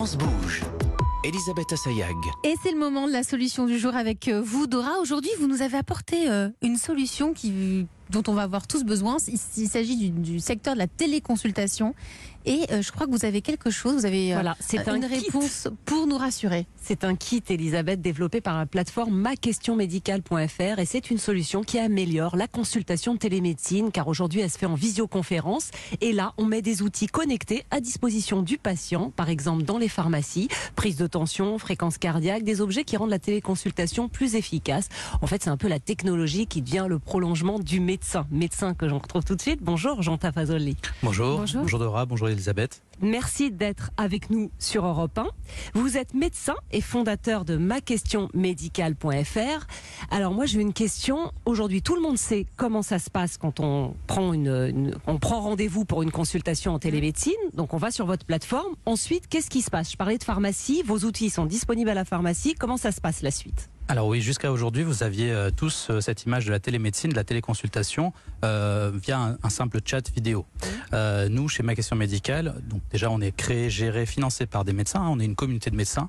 France bouge. Elisabeth Assayag. Et c'est le moment de la solution du jour avec euh, vous, Dora. Aujourd'hui, vous nous avez apporté euh, une solution dont on va avoir tous besoin. Il, s'agit du secteur de la téléconsultation. Et euh, je crois que vous avez quelque chose, vous avez euh, Voilà, c'est un une kit. réponse pour nous rassurer. C'est un kit, Elisabeth, développé par la plateforme maquestionmédicale.fr et c'est une solution qui améliore la consultation de télémédecine car aujourd'hui elle se fait en visioconférence et là on met des outils connectés à disposition du patient, par exemple dans les pharmacies, prise de tension, fréquence cardiaque, des objets qui rendent la téléconsultation plus efficace. En fait, c'est un peu la technologie qui devient le prolongement du médecin. Médecin que j'en retrouve tout de suite. Bonjour Jean Tafazoli. Bonjour. Bonjour. Dora, bonjour Elisabeth. Merci d'être avec nous sur Europe 1. Vous êtes médecin et fondateur de maquestionmédicale.fr. Alors moi j'ai une question. Aujourd'hui tout le monde sait comment ça se passe quand on prend on prend rendez-vous pour une consultation en télémédecine. Donc on va sur votre plateforme. Ensuite qu'est-ce qui se passe? Je parlais de pharmacie. Vos outils sont disponibles à la pharmacie. Comment ça se passe la suite? Alors oui, jusqu'à aujourd'hui, vous aviez euh, tous euh, cette image de la télémédecine, de la téléconsultation euh, via un, un simple chat vidéo. Euh, nous, chez Ma Question Médicale, donc déjà on est créé, géré, financé par des médecins. hein, on est une communauté de médecins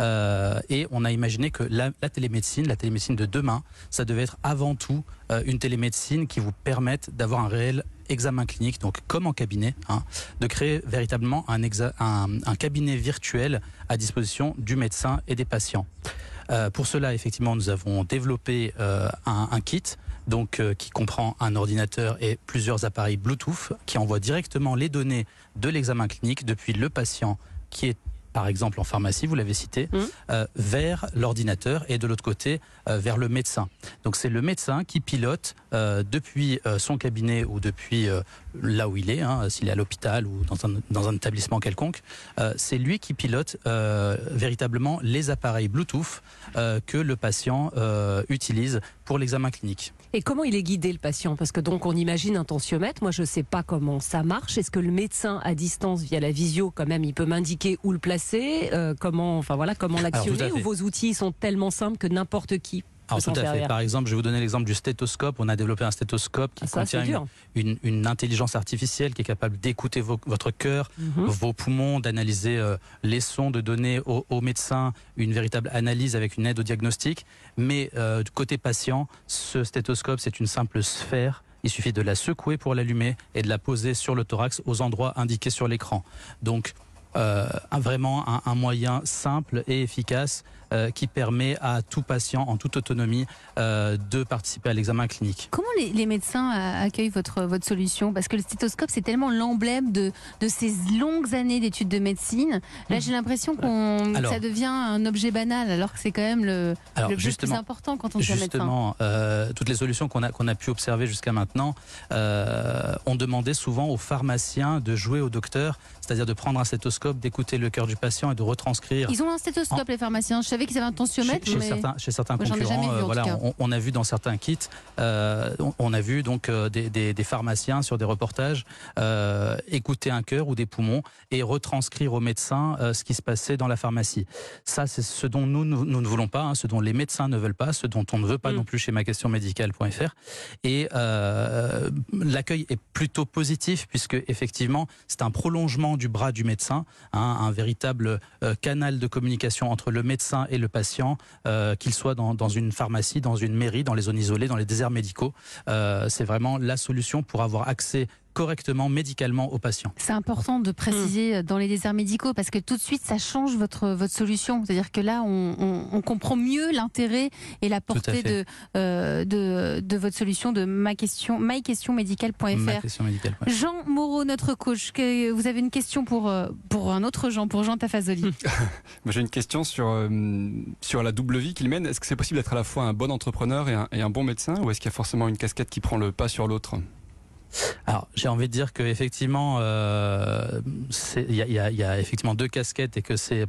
euh, et on a imaginé que la, la télémédecine, la télémédecine de demain, ça devait être avant tout une télémédecine qui vous permette d'avoir un réel examen clinique, donc comme en cabinet, hein, de créer véritablement un, un cabinet virtuel à disposition du médecin et des patients. Euh, pour cela, effectivement, nous avons développé euh, un, kit euh, qui comprend un ordinateur et plusieurs appareils Bluetooth qui envoient directement les données de l'examen clinique depuis le patient qui est par exemple en pharmacie, vous l'avez cité, Mhm. euh, vers l'ordinateur et de l'autre côté euh, vers le médecin. Donc c'est le médecin qui pilote euh, depuis son cabinet ou depuis là où il est, hein, s'il est à l'hôpital ou dans un, dans un établissement quelconque, c'est lui qui pilote véritablement les appareils Bluetooth que le patient utilise pour l'examen clinique. Et comment il est guidé le patient? Parce que donc on imagine un tensiomètre. Moi je ne sais pas comment ça marche. Est-ce que le médecin à distance via la visio quand même il peut m'indiquer où le placer? Euh, Comment enfin voilà comment l'actionner? Ou vos outils sont tellement simples que n'importe qui Alors s'en tout à fait. Par exemple, je vais vous donner l'exemple du stéthoscope. On a développé un stéthoscope qui Ah, ça contient une, dur. une, une intelligence artificielle qui est capable d'écouter votre cœur, Mhm. vos poumons, d'analyser euh, les sons, de donner au, au médecin une véritable analyse avec une aide au diagnostic. Mais euh, du côté patient, ce stéthoscope, c'est une simple sphère. Il suffit de la secouer pour l'allumer et de la poser sur le thorax aux endroits indiqués sur l'écran. Donc, euh, vraiment un, un moyen simple et efficace euh, qui permet à tout patient en toute autonomie euh, de participer à l'examen clinique. Comment les, les médecins euh, accueillent votre, votre solution? Parce que le stéthoscope, c'est tellement l'emblème de, de ces longues années d'études de médecine. Là, j'ai l'impression qu'on Alors- ça devient un objet banal, alors que c'est quand même le, Alors le plus important quand on. Justement, euh, toutes les solutions qu'on a, qu'on a pu observer jusqu'à maintenant, euh, on demandait souvent aux pharmaciens de jouer au docteur, c'est-à-dire de prendre un stéthoscope, d'écouter le cœur du patient et de retranscrire. Ils ont un stéthoscope, les pharmaciens. Je savais qu'ils avaient un tensiomètre, Chez, chez mais certains, chez certains Moi, j'en ai concurrents, vu, voilà, cas. on, on a vu dans certains kits, euh, on, on a vu donc euh, des, des- des pharmaciens sur des reportages euh, écouter un cœur ou des poumons et retranscrire au médecin euh, ce qui se passait dans la pharmacie. Ça, c'est ce dont nous, nous, nous ne voulons pas, hein, ce dont les médecins ne veulent pas, ce dont on ne veut pas Mm. non plus chez maquestionmédicale.fr. Et euh, l'accueil est plutôt positif puisque effectivement, c'est un prolongement du bras du médecin, hein, un véritable euh, canal de communication entre le médecin et le patient, euh, qu'il soit dans, une pharmacie, dans une mairie, dans les zones isolées, dans les déserts médicaux. Euh, c'est vraiment la solution pour avoir accès correctement, médicalement aux patients. c'est important de préciser euh, dans les déserts médicaux parce que tout de suite, ça change votre, votre solution. C'est-à-dire que là, on, on- on comprend mieux l'intérêt et la portée de, euh, de, de votre solution de ma question, myquestionmédicale.fr. Jean Moreau, notre coach, que vous avez une question pour, euh, pour un autre Jean, pour Jean Tafazoli. Moi, J'ai une question sur, euh, sur la double vie qu'il mène. Est-ce que c'est possible d'être à la fois un bon entrepreneur et un, et un bon médecin ou est-ce qu'il y a forcément une casquette qui prend le pas sur l'autre? Alors, j'ai envie de dire que effectivement, euh, il y, a- effectivement deux casquettes et que c'est,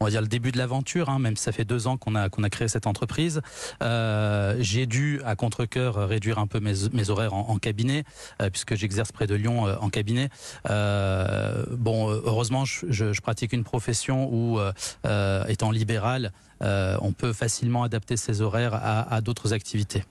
on va dire le début de l'aventure. hein, même si ça fait deux ans qu'on a qu'on a créé cette entreprise, Euh, j'ai dû à contre cœur réduire un peu mes, horaires en, cabinet euh, puisque j'exerce près de Lyon en cabinet. Bon, heureusement, je, pratique une profession où, étant libéral, on peut facilement adapter ses horaires à, à d'autres activités.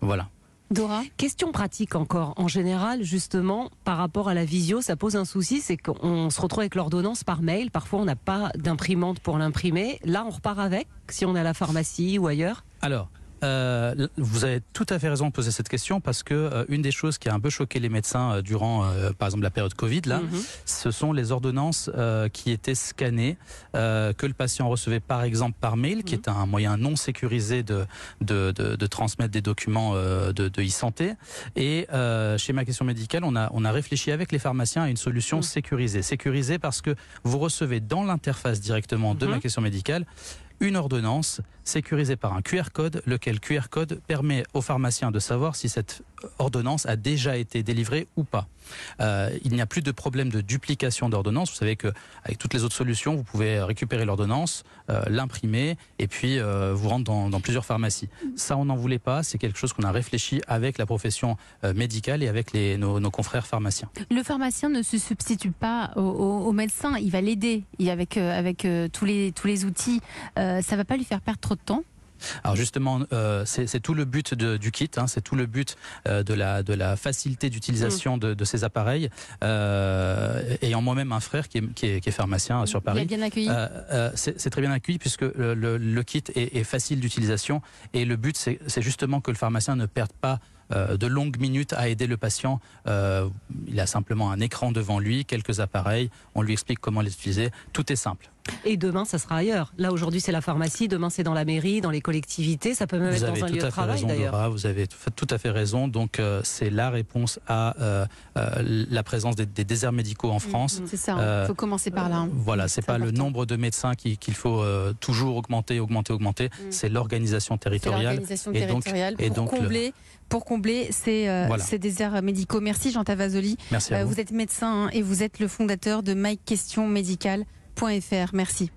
Voilà. Dora Question pratique encore. En général, justement, par rapport à la visio, ça pose un souci, c'est qu'on se retrouve avec l'ordonnance par mail. Parfois, on n'a pas d'imprimante pour l'imprimer. Là, on repart avec, si on est à la pharmacie ou ailleurs. Alors, euh, vous avez tout à fait raison de poser cette question parce que euh, une des choses qui a un peu choqué les médecins euh, durant, euh, par exemple, la période Covid, là, Mhm. ce sont les ordonnances euh, qui étaient scannées, euh, que le patient recevait par exemple par mail, qui Mhm. est un moyen non sécurisé de, de, de, de transmettre des documents euh, de, de e-santé. Et euh, chez ma question médicale, on a, on a réfléchi avec les pharmaciens à une solution Mhm. sécurisée. Sécurisée parce que vous recevez dans l'interface directement de ma question médicale une ordonnance sécurisée par un QR code, lequel QR code permet au pharmacien de savoir si cette ordonnance a déjà été délivrée ou pas. Euh, il n'y a plus de problème de duplication d'ordonnance. Vous savez que avec toutes les autres solutions, vous pouvez récupérer l'ordonnance, euh, l'imprimer et puis euh, vous rendre dans, plusieurs pharmacies. Ça, on n'en voulait pas. C'est quelque chose qu'on a réfléchi avec la profession médicale et avec nos, confrères pharmaciens. Le pharmacien ne se substitue pas au, médecin, il va l'aider avec, tous, les, outils. Ça va pas lui faire perdre trop de temps Alors justement, euh, c'est tout le but de- du kit, hein, c'est tout le but euh, de, la, de la facilité d'utilisation de, de ces appareils. Euh, ayant moi-même un frère qui est, qui est, qui est pharmacien euh, sur Paris. bien accueilli Euh, euh, c'est très bien accueilli puisque le, le- le kit est, est facile d'utilisation et le but c'est c'est justement que le pharmacien ne perde pas euh, de longues minutes à aider le patient. Euh, il a simplement un écran devant lui, quelques appareils, on lui explique comment les utiliser. Tout est simple. Et demain, ça sera ailleurs. Là, aujourd'hui, c'est la pharmacie. Demain, c'est dans la mairie, dans les collectivités. Ça peut même Vous être dans un lieu de à fait travail, raison, d'ailleurs. Dora. Vous avez tout à fait raison. Donc euh, c'est la réponse à euh, euh, la présence des, des déserts médicaux en France. C'est ça, il Euh, faut commencer par là. hein. Voilà, c'est pas le nombre de médecins qui- qu'il faut euh, toujours augmenter, augmenter, augmenter. Mm. C'est l'organisation C'est territoriale. l'organisation et donc- territoriale et pour donc le- combler, pour combler ces, euh, Voilà. ces déserts médicaux. Merci Jean Tavazoli. Merci à Euh, vous. vous êtes médecin hein, et vous êtes le fondateur de Merci.